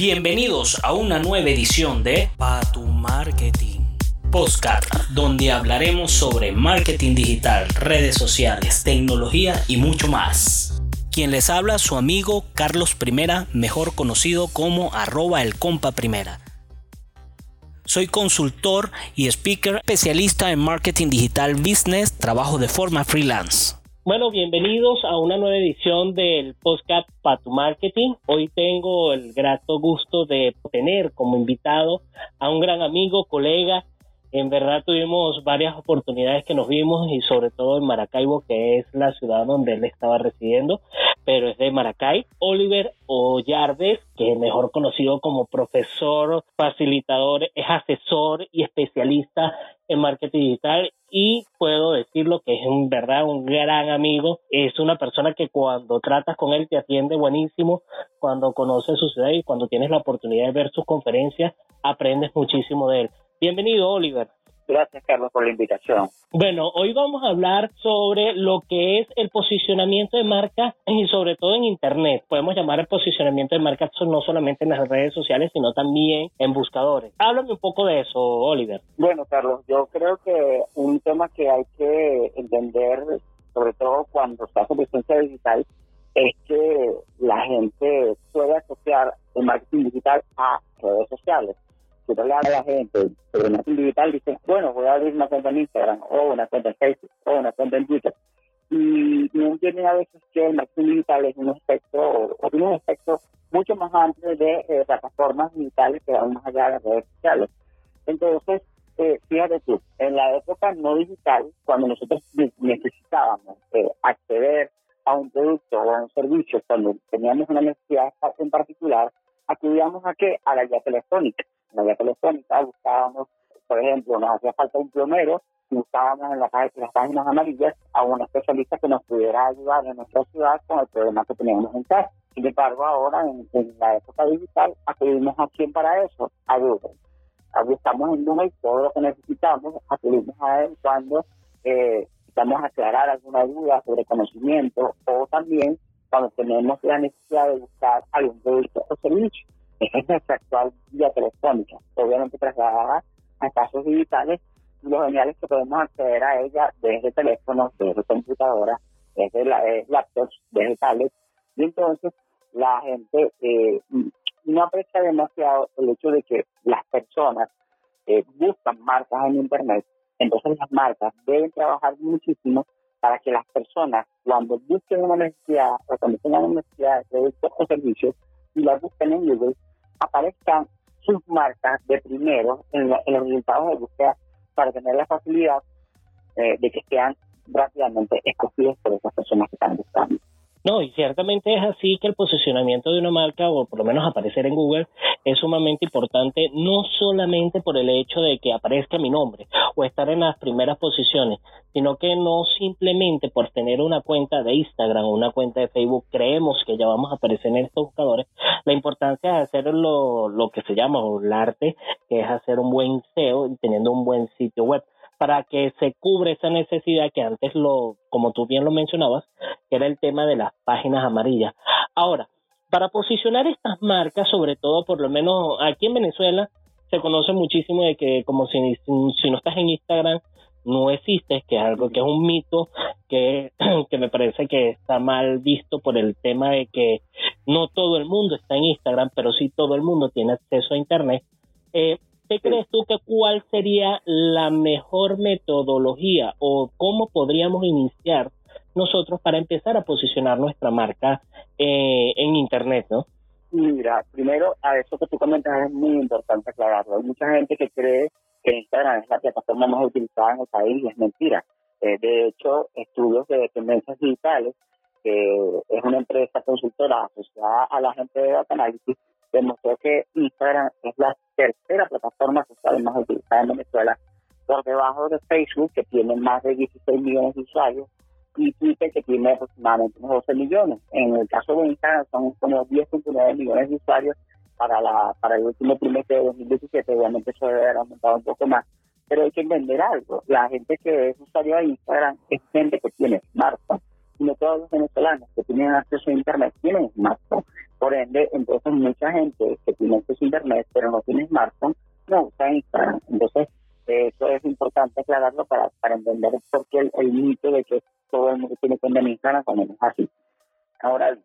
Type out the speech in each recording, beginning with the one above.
Bienvenidos a una nueva edición de Pa tu Marketing Postcard, donde hablaremos sobre marketing digital, redes sociales, tecnología y mucho más. Quien les habla, su amigo Carlos Primera, mejor conocido como arroba el compa primera. Soy consultor y speaker especialista en marketing digital business, trabajo de forma freelance. Bueno, bienvenidos a una nueva edición del podcast Patu Marketing. Hoy tengo el grato gusto de tener como invitado a un gran amigo, colega. En verdad tuvimos varias oportunidades que nos vimos y sobre todo en Maracaibo, que es la ciudad donde él estaba residiendo, pero es de Maracay. Oliver Ollardes, que es mejor conocido como profesor, facilitador, es asesor y especialista en marketing digital y puedo decirlo que es en verdad un gran amigo. Es una persona que cuando tratas con él te atiende buenísimo, cuando conoces su ciudad y cuando tienes la oportunidad de ver sus conferencias, aprendes muchísimo de él. Bienvenido, Oliver. Gracias, Carlos, por la invitación. Bueno, hoy vamos a hablar sobre lo que es el posicionamiento de marca y sobre todo en Internet. Podemos llamar el posicionamiento de marca no solamente en las redes sociales, sino también en buscadores. Háblame un poco de eso, Oliver. Bueno, Carlos, yo creo que un tema que hay que entender, sobre todo cuando se hace presencia digital, es que la gente puede asociar el marketing digital a redes sociales si le a la gente sobre marketing digital, dicen, bueno, voy a abrir una cuenta en Instagram, o una cuenta en Facebook, o una cuenta en Twitter. Y no entienden a veces que el marketing digital es un aspecto, o tiene un aspecto mucho más amplio de eh, plataformas digitales que van más allá de las redes sociales. Entonces, eh, fíjate tú, en la época no digital, cuando nosotros necesitábamos eh, acceder a un producto o a un servicio, cuando teníamos una necesidad en particular, acudíamos a qué? A la guía telefónica la vía telefónica, buscábamos, por ejemplo, nos hacía falta un plomero, buscábamos en, las páginas amarillas a un especialista que nos pudiera ayudar en nuestra ciudad con el problema que teníamos en casa. Sin embargo, ahora en, la época digital acudimos a quién para eso, a Google. Estamos en Google todo lo que necesitamos, acudimos a él cuando eh, necesitamos aclarar alguna duda sobre conocimiento o también cuando tenemos la necesidad de buscar algún producto o servicio. Esa es nuestra actual vía telefónica, obviamente trasladada a casos digitales. Lo genial es que podemos acceder a ella desde teléfono, desde computadora, desde la, laptops, desde tablets. Y entonces la gente eh, no aprecia demasiado el hecho de que las personas eh, buscan marcas en Internet. Entonces las marcas deben trabajar muchísimo para que las personas, cuando busquen una necesidad o cuando tengan una necesidad de productos o servicios, y la busquen en Google, aparezcan sus marcas de primero en, los resultados de búsqueda para tener la facilidad eh, de que sean rápidamente escogidos por esas personas que están buscando. No, y ciertamente es así que el posicionamiento de una marca, o por lo menos aparecer en Google, es sumamente importante, no solamente por el hecho de que aparezca mi nombre o estar en las primeras posiciones, sino que no simplemente por tener una cuenta de Instagram o una cuenta de Facebook creemos que ya vamos a aparecer en estos buscadores. La importancia de hacer lo, lo que se llama el arte, que es hacer un buen SEO y teniendo un buen sitio web para que se cubre esa necesidad que antes lo, como tú bien lo mencionabas, que era el tema de las páginas amarillas. Ahora, para posicionar estas marcas, sobre todo por lo menos aquí en Venezuela, se conoce muchísimo de que como si, si no estás en Instagram, no existes, que es algo que es un mito que, que me parece que está mal visto por el tema de que no todo el mundo está en Instagram, pero sí todo el mundo tiene acceso a Internet. Eh, ¿Qué crees tú que cuál sería la mejor metodología o cómo podríamos iniciar nosotros para empezar a posicionar nuestra marca eh, en Internet, no? Mira, primero a eso que tú comentas es muy importante aclararlo. Hay mucha gente que cree que Instagram es la plataforma más utilizada en el país y es mentira. Eh, de hecho, estudios de tendencias digitales, que es una empresa consultora asociada a la gente de Data Analysis, demostró que Instagram es la tercera plataforma social más utilizada en Venezuela, por debajo de Facebook, que tiene más de 16 millones de usuarios, y Twitter, que tiene aproximadamente unos 12 millones. En el caso de Instagram, son como 10.9 millones de usuarios para la para el último trimestre de 2017. Obviamente, eso debe haber aumentado un poco más. Pero hay que entender algo. La gente que es usuario de Instagram es gente que tiene smartphone no todos los venezolanos que tienen acceso a Internet tienen smartphone. Por ende, entonces mucha gente que tiene acceso a Internet pero no tiene smartphone no usa Instagram. Entonces, eso es importante aclararlo para, para entender por qué el, mito de que todo el mundo tiene cuenta en Instagram cuando no es así. Ahora,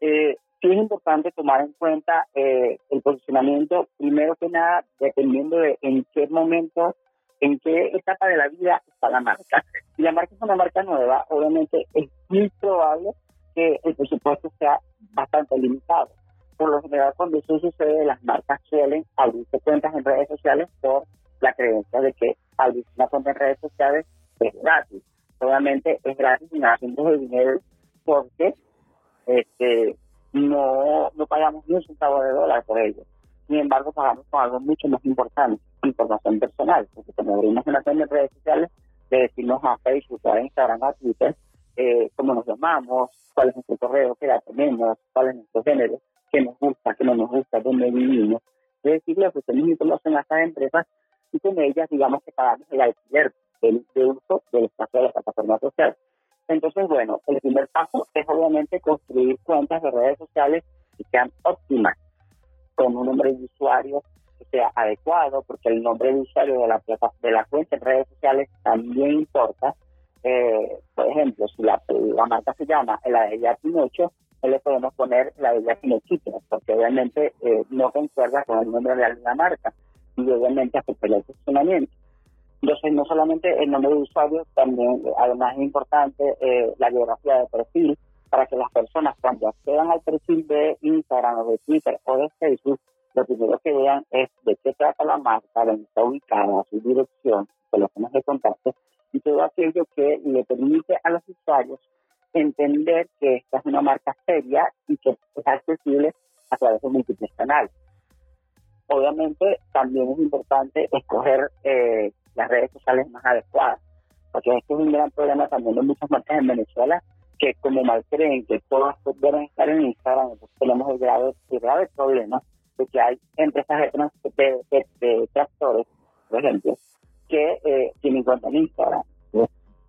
eh, sí es importante tomar en cuenta eh, el posicionamiento, primero que nada, dependiendo de en qué momento, en qué etapa de la vida está la marca. Si la marca es una marca nueva, obviamente es muy probable que el presupuesto sea bastante limitado. Por lo general, cuando eso sucede, las marcas suelen abrirse cuentas en redes sociales por la creencia de que abrir una cuenta en redes sociales es gratis. Obviamente es gratis y haciendo de dinero porque este no, no pagamos ni un centavo de dólar por ello. Sin embargo, pagamos con algo mucho más importante, información personal, porque cuando abrimos una cuenta en redes sociales, le decimos a Facebook, a Instagram, a Twitter, eh, cómo nos llamamos, cuál es nuestro correo, qué tenemos, cuál es nuestro género, qué nos gusta, qué no nos gusta, dónde vivimos. Es decir, le ofrecemos información a estas empresas y con ellas, digamos que pagamos el alquiler del, de uso del espacio de la plataforma social. Entonces, bueno, el primer paso es obviamente construir cuentas de redes sociales que sean óptimas, con un nombre de usuario sea adecuado, porque el nombre de usuario de la, de la cuenta en redes sociales también importa. Eh, por ejemplo, si la, marca se llama la de ella Pinocho, no le podemos poner la de ella Pinochito, porque obviamente eh, no concuerda con el nombre real de la marca y obviamente afecta el funcionamiento. Entonces, no solamente el nombre de usuario, también, además es importante eh, la geografía de perfil, para que las personas cuando accedan al perfil de Instagram o de Twitter o de Facebook, lo primero que vean es de qué trata la marca, dónde está ubicada, su dirección, teléfonos de contacto y todo aquello que le permite a los usuarios entender que esta es una marca seria y que es accesible a través de múltiples canales. Obviamente también es importante escoger eh, las redes sociales más adecuadas. Porque esto es un gran problema también de muchas marcas en Venezuela que como mal creen que todas deben estar en Instagram, entonces tenemos el grave, el grave problema de que hay empresas de, de, de, tractores, por ejemplo, que eh, tienen cuenta en Instagram.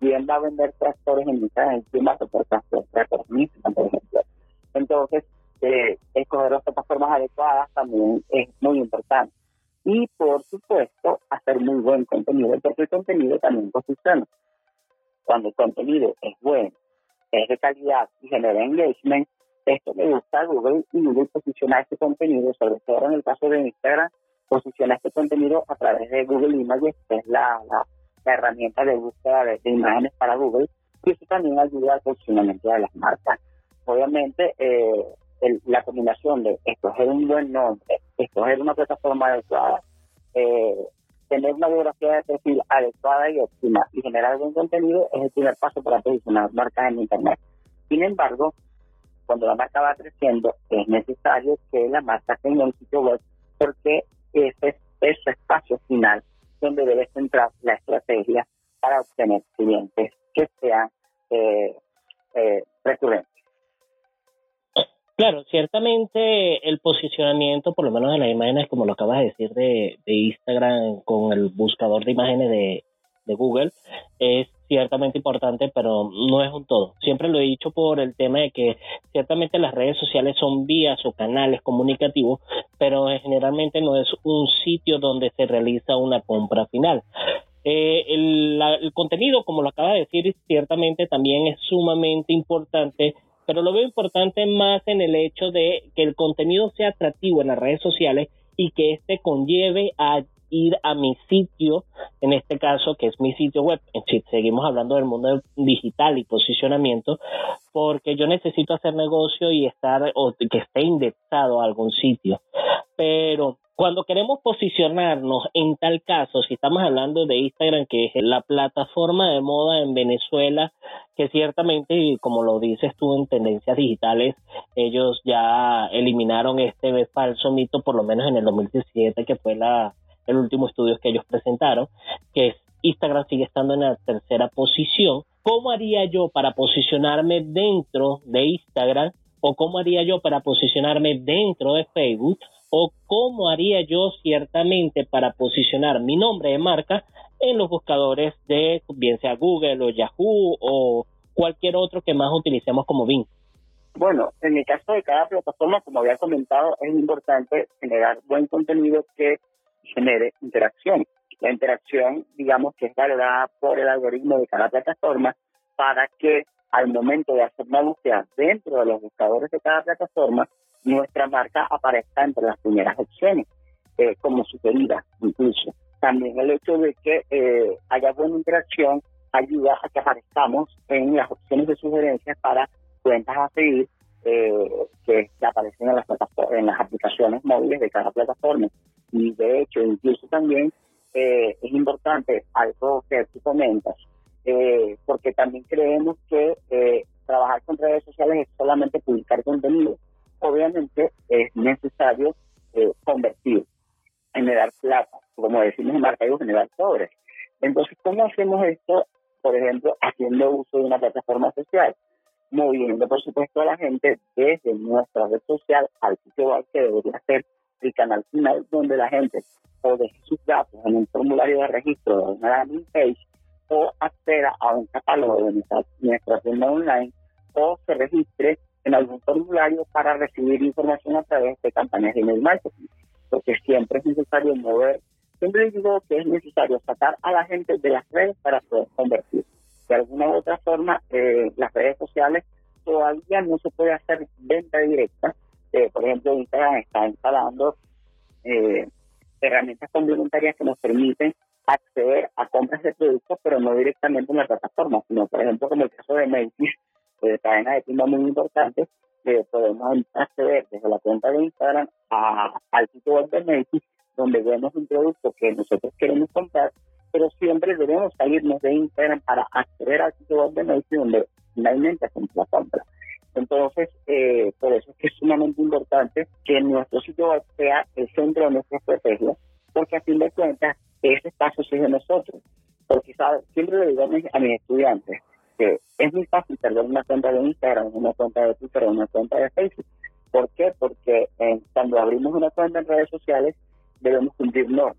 Bien va a vender tractores en Instagram, encima por tractores, tractores en Instagram, por ejemplo. Entonces, eh, escoger las plataformas adecuadas también es muy importante y por supuesto hacer muy buen contenido, porque el contenido también posiciona. Cuando el contenido es bueno, es de calidad y genera engagement, esto le gusta Google y Google posiciona este contenido, sobre todo en el caso de Instagram, posiciona este contenido a través de Google Images, que es la, la, herramienta de búsqueda de, imágenes para Google, y eso también ayuda al posicionamiento de las marcas. Obviamente, eh, la combinación de escoger un buen nombre, escoger una plataforma adecuada, eh, tener una biografía de perfil adecuada y óptima y generar buen contenido es el primer paso para posicionar marcas en Internet. Sin embargo, cuando la marca va creciendo, es necesario que la marca tenga un sitio web porque ese es su espacio final donde debe centrar la estrategia para obtener clientes que sean eh, eh, recurrentes. Claro, ciertamente el posicionamiento, por lo menos de las imágenes, como lo acabas de decir de, Instagram con el buscador de imágenes de, Google, es ciertamente importante, pero no es un todo. Siempre lo he dicho por el tema de que ciertamente las redes sociales son vías o canales comunicativos, pero generalmente no es un sitio donde se realiza una compra final. Eh, el, el contenido, como lo acaba de decir, ciertamente también es sumamente importante pero lo veo importante más en el hecho de que el contenido sea atractivo en las redes sociales y que este conlleve a ir a mi sitio, en este caso que es mi sitio web, si seguimos hablando del mundo digital y posicionamiento, porque yo necesito hacer negocio y estar o que esté indexado a algún sitio. Pero cuando queremos posicionarnos en tal caso, si estamos hablando de Instagram, que es la plataforma de moda en Venezuela, que ciertamente, como lo dices tú en tendencias digitales, ellos ya eliminaron este falso mito, por lo menos en el 2017, que fue la, el último estudio que ellos presentaron, que Instagram sigue estando en la tercera posición. ¿Cómo haría yo para posicionarme dentro de Instagram? ¿O cómo haría yo para posicionarme dentro de Facebook? o cómo haría yo ciertamente para posicionar mi nombre de marca en los buscadores de bien sea Google o Yahoo o, cualquier otro que más utilicemos como BIM. Bueno, en el caso de cada plataforma, como había comentado, es importante generar buen contenido que genere interacción. La interacción, digamos, que es valorada por el algoritmo de cada plataforma para que al momento de hacer una búsqueda dentro de los buscadores de cada plataforma, nuestra marca aparezca entre las primeras opciones, eh, como sugerida incluso. También el hecho de que eh, haya buena interacción ayuda a que aparezcamos en las opciones de sugerencias para cuentas a seguir eh, que, aparecen en las, en las aplicaciones móviles de cada plataforma. Y de hecho, incluso también es importante algo que tú comentas, eh, porque también creemos que eh, trabajar con redes sociales es solamente publicar contenido. Obviamente es necesario eh, convertir, generar plata, como decimos en mercado, generar sobres. Entonces, ¿cómo hacemos esto? Por ejemplo, haciendo uso de una plataforma social, moviendo, por supuesto, a la gente desde nuestra red social al sitio web que debería ser canal final donde la gente o deje sus datos en un formulario de registro de una landing page o acceda a un catálogo de nuestra, tienda online o se registre en algún formulario para recibir información a través de campañas de email marketing, porque siempre es necesario mover, siempre digo que es necesario sacar a la gente de las redes para poder convertir. De alguna u otra forma, eh, las redes sociales todavía no se puede hacer venta directa. Por ejemplo, Instagram está instalando eh, herramientas complementarias que nos permiten acceder a compras de productos, pero no directamente en la plataforma, sino, por ejemplo, como el caso de Macy's, de cadena de tiendas muy importante, podemos acceder desde la cuenta de Instagram al sitio web de Macy's, donde vemos un producto que nosotros queremos comprar, pero siempre debemos salirnos de Instagram para acceder al sitio web de Macy's, donde finalmente hacemos la compra. Entonces, eh, por eso es que es sumamente importante que nuestro sitio web sea el centro de nuestra estrategia, porque a fin de cuentas ese espacio es de nosotros. Porque siempre le digo a mis, estudiantes que es muy fácil perder una cuenta de Instagram, una cuenta de Twitter una cuenta de Facebook. ¿Por qué? Porque cuando abrimos una cuenta en redes sociales debemos cumplir normas.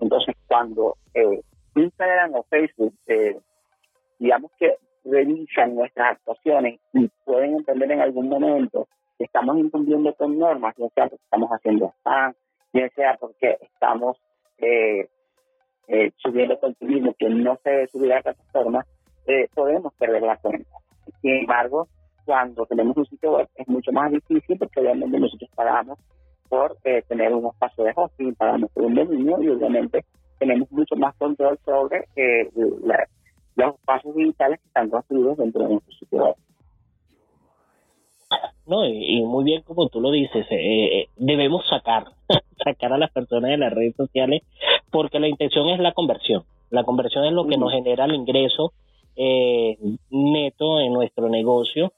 Entonces, cuando eh, Instagram o Facebook, eh, digamos que revisan nuestras actuaciones y pueden entender en algún momento que estamos incumpliendo con normas, ya sea porque estamos haciendo spam, ya sea porque estamos eh, eh, subiendo contenido que no se debe subir a la plataforma, eh, podemos perder la cuenta. Sin embargo, cuando tenemos un sitio web es mucho más difícil porque obviamente nosotros pagamos por eh, tener un espacio de hosting, pagamos por un dominio y obviamente tenemos mucho más control sobre eh, los espacios digitales que están construidos dentro de nuestro sitio web. No, y, muy bien como tú lo dices, eh, debemos sacar, sacar a las personas de las redes sociales porque la intención es la conversión. La conversión es lo que nos genera el ingreso eh, neto en nuestro negocio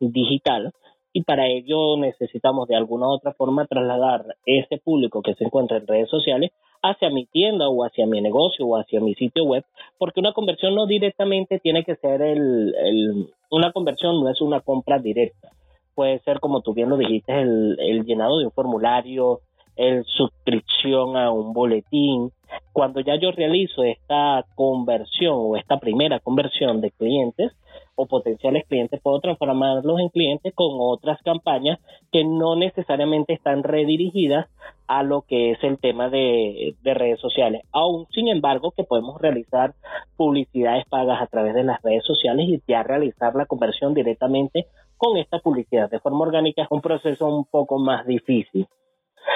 digital y para ello necesitamos de alguna u otra forma trasladar ese público que se encuentra en redes sociales hacia mi tienda o hacia mi negocio o hacia mi sitio web, porque una conversión no directamente tiene que ser el, el una conversión no es una compra directa. Puede ser, como tú bien lo dijiste, el, el llenado de un formulario, el suscripción a un boletín. Cuando ya yo realizo esta conversión o esta primera conversión de clientes o potenciales clientes, puedo transformarlos en clientes con otras campañas que no necesariamente están redirigidas a lo que es el tema de, de redes sociales. Aún, sin embargo, que podemos realizar publicidades pagas a través de las redes sociales y ya realizar la conversión directamente con esta publicidad de forma orgánica es un proceso un poco más difícil.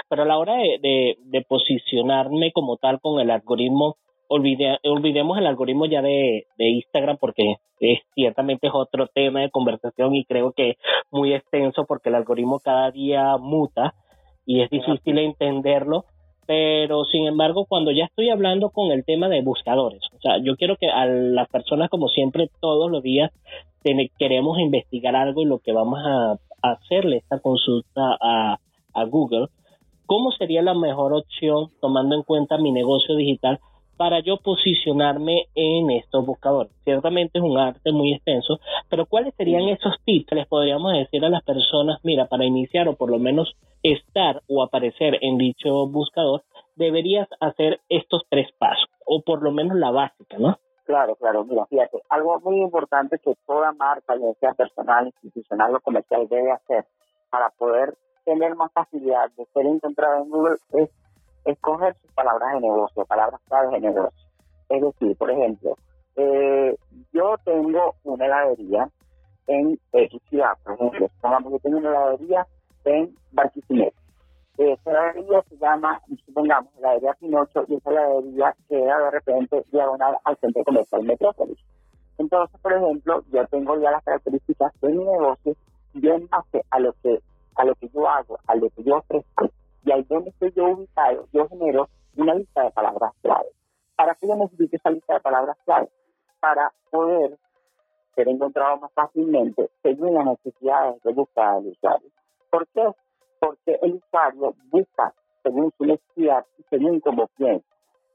Pero a la hora de, de, posicionarme como tal con el algoritmo, olvidemos el algoritmo ya de, de Instagram porque es, ciertamente es otro tema de conversación y creo que muy extenso porque el algoritmo cada día muta y es difícil entenderlo pero sin embargo cuando ya estoy hablando con el tema de buscadores, o sea, yo quiero que a las personas como siempre todos los días queremos investigar algo y lo que vamos a, hacerle esta consulta a Google ¿cómo sería la mejor opción tomando en cuenta mi negocio digital para yo posicionarme en estos buscadores? Ciertamente es un arte muy extenso, pero ¿cuáles serían esos tips que les podríamos decir a las personas, mira, para iniciar o por lo menos estar o aparecer en dicho buscador, deberías hacer estos tres pasos, o por lo menos la básica, ¿no? Claro, claro. Mira, fíjate, algo muy importante que toda marca, ya sea personal, institucional o comercial, debe hacer para poder tener más facilidad de ser encontrada en Google es escoger sus palabras de negocio, palabras claves de negocio. Es decir, por ejemplo, eh, yo tengo una heladería en X por ejemplo, supongamos que tengo una heladería en Barquisimeto. Esa heladería se llama, supongamos, heladería Pinocho, y esa heladería queda de repente diagonal al centro comercial Metrópolis. Entonces, por ejemplo, yo tengo ya las características de mi negocio y en base a lo que a lo que yo hago, a lo que yo ofrezco, y ahí donde estoy yo ubicado, yo genero una lista de palabras clave. ¿Para qué yo necesito esa lista de palabras clave? Para poder ser encontrado más fácilmente según las necesidades de búsqueda del usuario. ¿Por qué? Porque el usuario busca según su necesidad y según cómo piensa.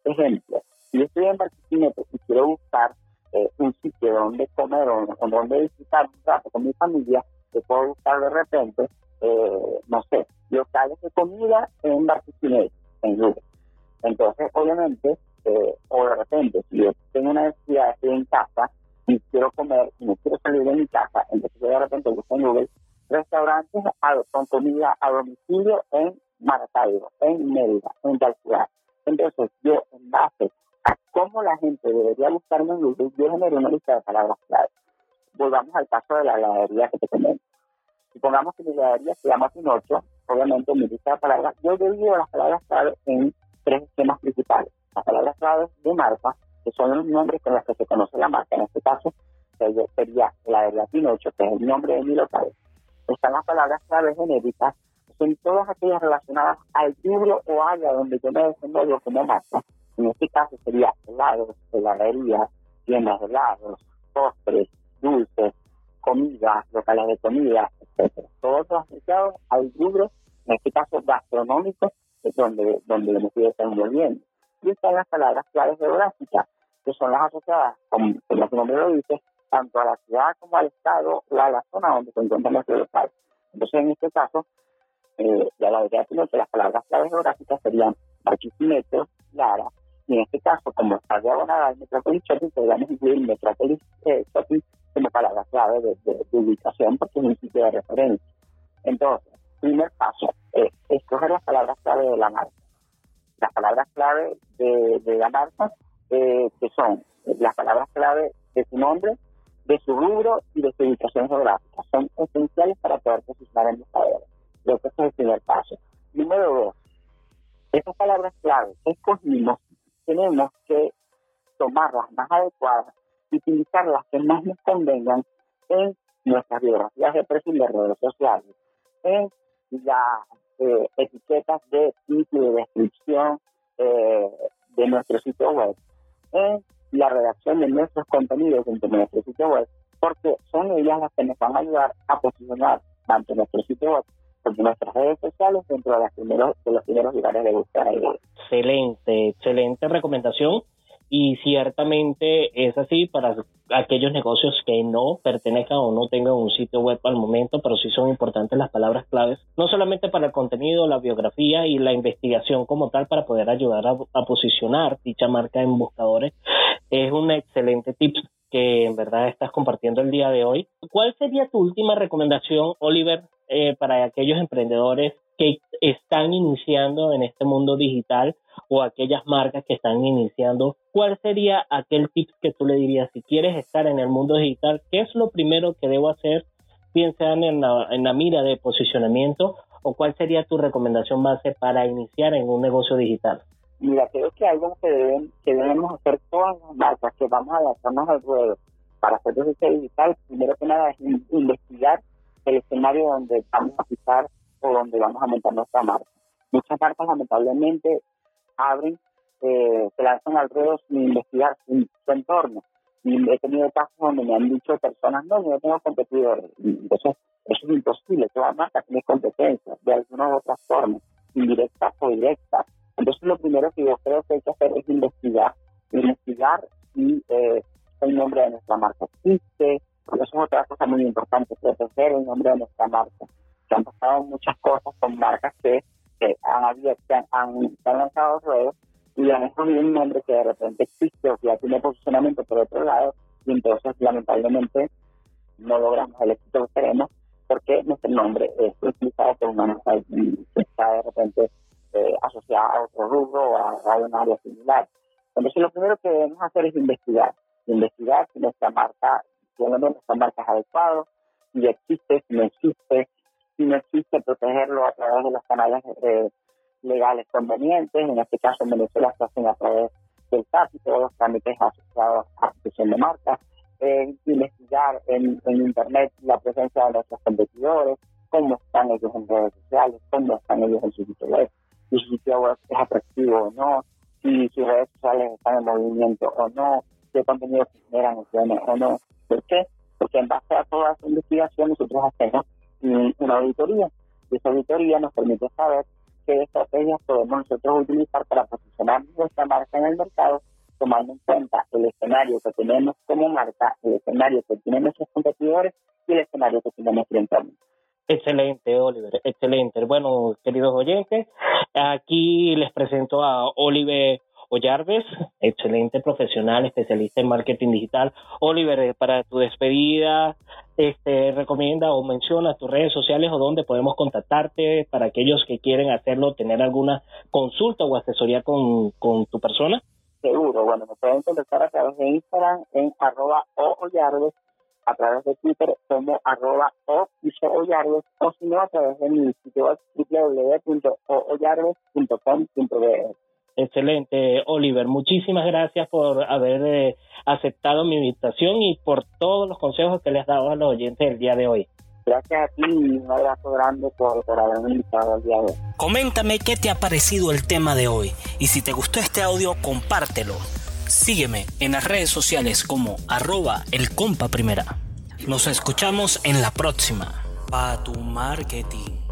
Ejemplo, si yo estoy en Barquisimeto y quiero buscar eh, un sitio donde comer o, donde visitar un rato con mi familia, yo puedo buscar de repente eh, no sé, locales de comida en Barquisimeto, en Google. Entonces, obviamente, eh, o de repente, si yo tengo una necesidad, estoy en casa y quiero comer y no quiero salir de mi casa, entonces yo de repente busco en Google restaurantes con comida a domicilio en Maracaibo, en Mérida, en tal. Entonces, yo en base a cómo la gente debería buscarme en Google, yo genero una lista de palabras clave. Volvamos al caso de la heladería que te comento. Supongamos que mi heladería se llama Pinocho, obviamente mi lista de palabras, yo divido las palabras clave en tres esquemas principales. Las palabras claves de marca, que son los nombres con los que se conoce la marca, en este caso sería la heladería Pinocho, que es el nombre de mi local. Están las palabras claves genéricas, que son todas aquellas relacionadas al libro o área donde yo me desenvuelvo como marca. En este caso sería helados, heladería, tiendas de helados, postres, dulces, comida, locales de comida, etcétera. Todos asociados al rubro, en este caso gastronómico, es donde, donde me estoy desenvolviendo. Y están las palabras claves geográficas, que son las asociadas, como, su nombre lo dice, tanto a la ciudad como al estado o a la zona donde se encuentra nuestro local. Entonces, en este caso, eh, ya la verdad es que las palabras claves geográficas serían Barquisimeto, Lara, y en este caso, como está diagonal al Metropolis Shopping, podríamos incluir Metropolis eh, Shopping como palabra clave de, ubicación porque es un sitio de referencia. Entonces, primer paso, es escoger las palabras clave de la marca. Las palabras clave de, la marca, eh, que son las palabras clave de su nombre, de su rubro y de su ubicación geográfica. Son esenciales para poder posicionar en buscadores. Creo que ese es el primer paso. Número dos, esas palabras clave que escogimos, tenemos que tomarlas más adecuadas utilizar las que más nos convengan en nuestras biografías de perfil de redes sociales, en las eh, etiquetas de título y descripción eh, de nuestro sitio web, en la redacción de nuestros contenidos dentro de nuestro sitio web, porque son ellas las que nos van a ayudar a posicionar tanto nuestro sitio web como nuestras redes sociales dentro de, las primeros, de los primeros lugares de búsqueda. Excelente, excelente recomendación y ciertamente es así para aquellos negocios que no pertenezcan o no tengan un sitio web al momento, pero sí son importantes las palabras claves, no solamente para el contenido, la biografía y la investigación como tal para poder ayudar a, posicionar dicha marca en buscadores. Es un excelente tip que en verdad estás compartiendo el día de hoy. ¿Cuál sería tu última recomendación, Oliver, eh, para aquellos emprendedores que están iniciando en este mundo digital o aquellas marcas que están iniciando, ¿cuál sería aquel tip que tú le dirías si quieres estar en el mundo digital? ¿Qué es lo primero que debo hacer, bien en la, en la mira de posicionamiento o cuál sería tu recomendación base para iniciar en un negocio digital? Mira, creo que algo que, deben, que debemos hacer todas las marcas que vamos a adaptarnos al ruedo para hacer negocio digital, primero que nada es investigar el escenario donde vamos a pisar o donde vamos a montar nuestra marca. Muchas marcas lamentablemente abren, eh, se lanzan al ruedo sin investigar su, entorno. Y he tenido casos donde me han dicho personas, no, yo tengo competidores. Entonces, eso es imposible. Toda marca tiene competencias de alguna u otra forma, indirectas o directas. Entonces, lo primero que yo creo que hay que hacer es investigar. Investigar si eh, el nombre de nuestra marca existe. Eso es otra cosa muy importante, proteger el nombre de nuestra marca. Se han pasado muchas cosas con marcas que han, abierto, han, han, lanzado ruedos y han escogido un nombre que de repente existe o que ya tiene posicionamiento por otro lado y entonces lamentablemente no logramos el éxito que queremos porque nuestro nombre es utilizado por una marca que está de repente eh, asociada a otro rubro o a, un área similar. Entonces lo primero que debemos hacer es investigar, investigar si nuestra marca, si nuestra marca es adecuado, si existe, si no existe, no existe, protegerlo a través de los canales eh, legales convenientes, en este caso en Venezuela se hacen a través del CAPI, todos los trámites asociados a protección de marcas, investigar en, Internet la presencia de nuestros competidores, cómo están ellos en redes sociales, cómo están ellos en su sitio web, si su sitio web es atractivo o no, si sus redes sociales están en movimiento o no, qué contenido generan o no. ¿Por qué? Porque en base a toda esa investigación nosotros hacemos una auditoría y esa auditoría nos permite saber qué estrategias podemos nosotros utilizar para posicionar nuestra marca en el mercado, tomando en cuenta el escenario que tenemos como marca, el escenario que tienen nuestros competidores y el escenario que tenemos frente a Excelente, Oliver, excelente. Bueno, queridos oyentes, aquí les presento a Oliver Ollarves, excelente profesional, especialista en marketing digital. Oliver, eh, para tu despedida, este, recomienda o menciona tus redes sociales o dónde podemos contactarte para aquellos que quieren hacerlo, tener alguna consulta o asesoría con, con tu persona. Seguro, bueno, me pueden contactar a través de Instagram en arroba o a través de Twitter como arroba o Ollarves, o si no a través de mi sitio web www.ollarves.com.br. Excelente, Oliver. Muchísimas gracias por haber eh, aceptado mi invitación y por todos los consejos que le has dado a los oyentes el día de hoy. Gracias a ti y un abrazo grande por, por haberme invitado el día de hoy. Coméntame qué te ha parecido el tema de hoy y si te gustó este audio, compártelo. Sígueme en las redes sociales como arroba el compa primera. Nos escuchamos en la próxima. Pa tu marketing.